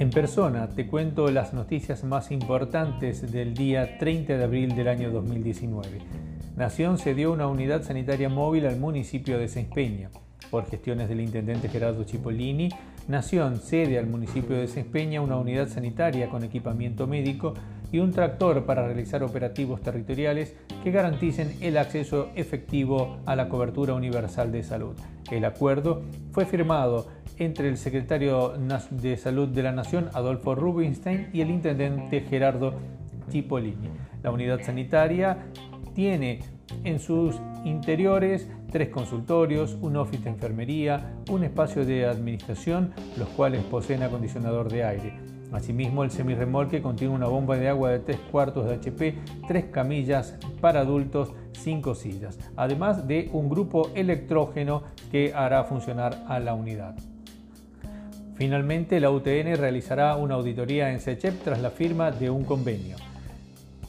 En persona te cuento las noticias más importantes del día 30 de abril del año 2019. Nación cedió una unidad sanitaria móvil al municipio de Peña. Por gestiones del intendente Gerardo Cipollini, Nación cede al municipio de Peña una unidad sanitaria con equipamiento médico y un tractor para realizar operativos territoriales que garanticen el acceso efectivo a la cobertura universal de salud. El acuerdo fue firmado entre el secretario de Salud de la Nación, Adolfo Rubinstein, y el intendente Gerardo Cipollini. La unidad sanitaria tiene en sus interiores tres consultorios, un office de enfermería, un espacio de administración, los cuales poseen acondicionador de aire. Asimismo, el semirremolque contiene una bomba de agua de 3 cuartos de HP, tres camillas para adultos, cinco sillas, además de un grupo electrógeno que hará funcionar a la unidad. Finalmente, la UTN realizará una auditoría en SECHEP tras la firma de un convenio.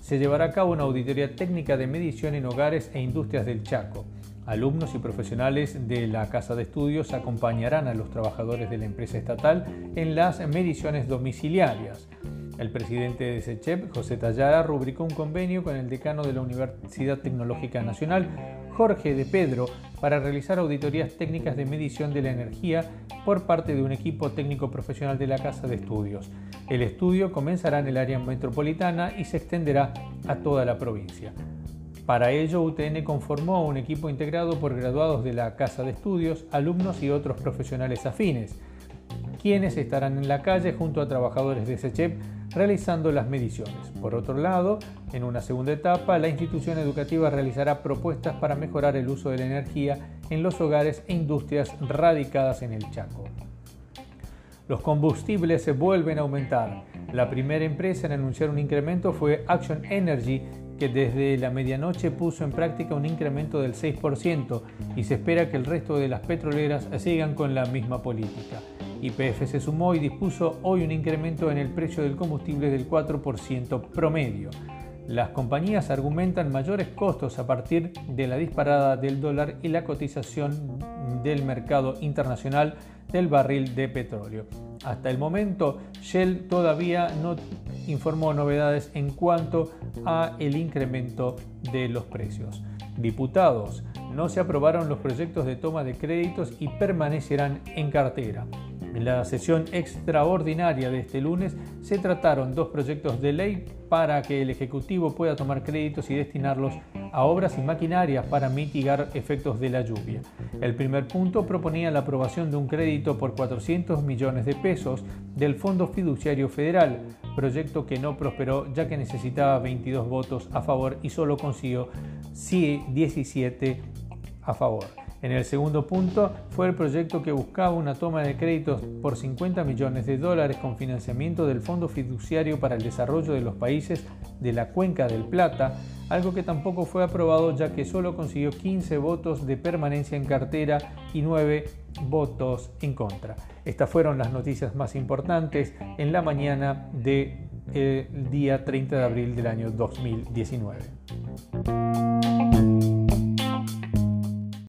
Se llevará a cabo una auditoría técnica de medición en hogares e industrias del Chaco. Alumnos y profesionales de la Casa de Estudios acompañarán a los trabajadores de la empresa estatal en las mediciones domiciliarias. El presidente de SECHEP, José Tallara, rubricó un convenio con el decano de la Universidad Tecnológica Nacional, Jorge de Pedro, para realizar auditorías técnicas de medición de la energía por parte de un equipo técnico profesional de la Casa de Estudios. El estudio comenzará en el área metropolitana y se extenderá a toda la provincia. Para ello, UTN conformó un equipo integrado por graduados de la Casa de Estudios, alumnos y otros profesionales afines, quienes estarán en la calle junto a trabajadores de SECHEP realizando las mediciones. Por otro lado, en una segunda etapa, la institución educativa realizará propuestas para mejorar el uso de la energía en los hogares e industrias radicadas en el Chaco. Los combustibles se vuelven a aumentar. La primera empresa en anunciar un incremento fue Action Energy, que desde la medianoche puso en práctica un incremento del 6% y se espera que el resto de las petroleras sigan con la misma política. YPF se sumó y dispuso hoy un incremento en el precio del combustible del 4% promedio. Las compañías argumentan mayores costos a partir de la disparada del dólar y la cotización del mercado internacional del barril de petróleo. Hasta el momento, Shell todavía no informó novedades en cuanto a el incremento de los precios. Diputados, no se aprobaron los proyectos de toma de créditos y permanecerán en cartera. En la sesión extraordinaria de este lunes se trataron dos proyectos de ley para que el Ejecutivo pueda tomar créditos y destinarlos a obras y maquinarias para mitigar efectos de la lluvia. El primer punto proponía la aprobación de un crédito por 400 millones de pesos del Fondo Fiduciario Federal, proyecto que no prosperó ya que necesitaba 22 votos a favor y solo consiguió 17 a favor. En el segundo punto fue el proyecto que buscaba una toma de créditos por 50 millones de dólares con financiamiento del Fondo Fiduciario para el Desarrollo de los Países de la Cuenca del Plata, algo que tampoco fue aprobado ya que solo consiguió 15 votos de permanencia en cartera y 9 votos en contra. Estas fueron las noticias más importantes en la mañana del día 30 de abril del año 2019.